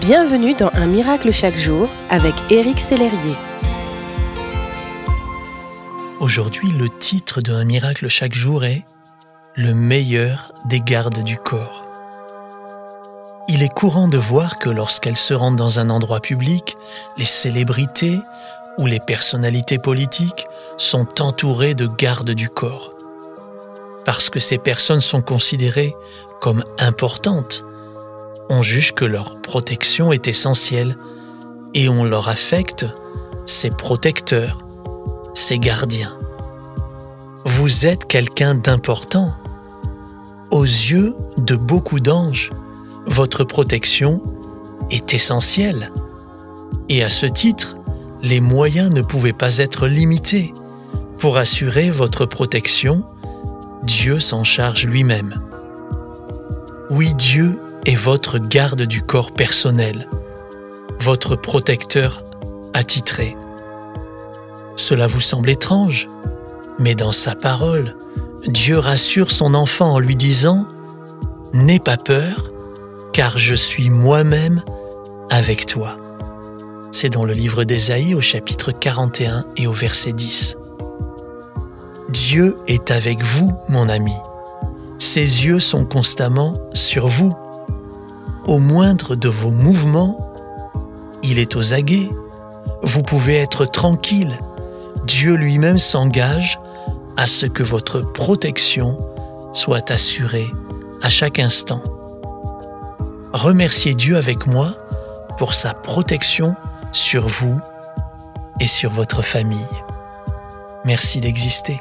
Bienvenue dans Un miracle chaque jour avec Éric Sellerier. Aujourd'hui, le titre de Un miracle chaque jour est Le meilleur des gardes du corps. Il est courant de voir que lorsqu'elles se rendent dans un endroit public, les célébrités ou les personnalités politiques sont entourées de gardes du corps. Parce que ces personnes sont considérées comme importantes, on juge que leur protection est essentielle et on leur affecte ses protecteurs, ses gardiens. Vous êtes quelqu'un d'important. Aux yeux de beaucoup d'anges, votre protection est essentielle. Et à ce titre, les moyens ne pouvaient pas être limités. Pour assurer votre protection, Dieu s'en charge lui-même. Oui, Dieu est votre garde du corps personnel, votre protecteur attitré. Cela vous semble étrange, mais dans sa parole, Dieu rassure son enfant en lui disant ⁇ N'aie pas peur, car je suis moi-même avec toi. C'est dans le livre d'Ésaïe au chapitre 41 et au verset 10. Dieu est avec vous, mon ami. Ses yeux sont constamment sur vous. Au moindre de vos mouvements, il est aux aguets. Vous pouvez être tranquille. Dieu lui-même s'engage à ce que votre protection soit assurée à chaque instant remerciez Dieu avec moi pour sa protection sur vous et sur votre famille. Merci d'exister.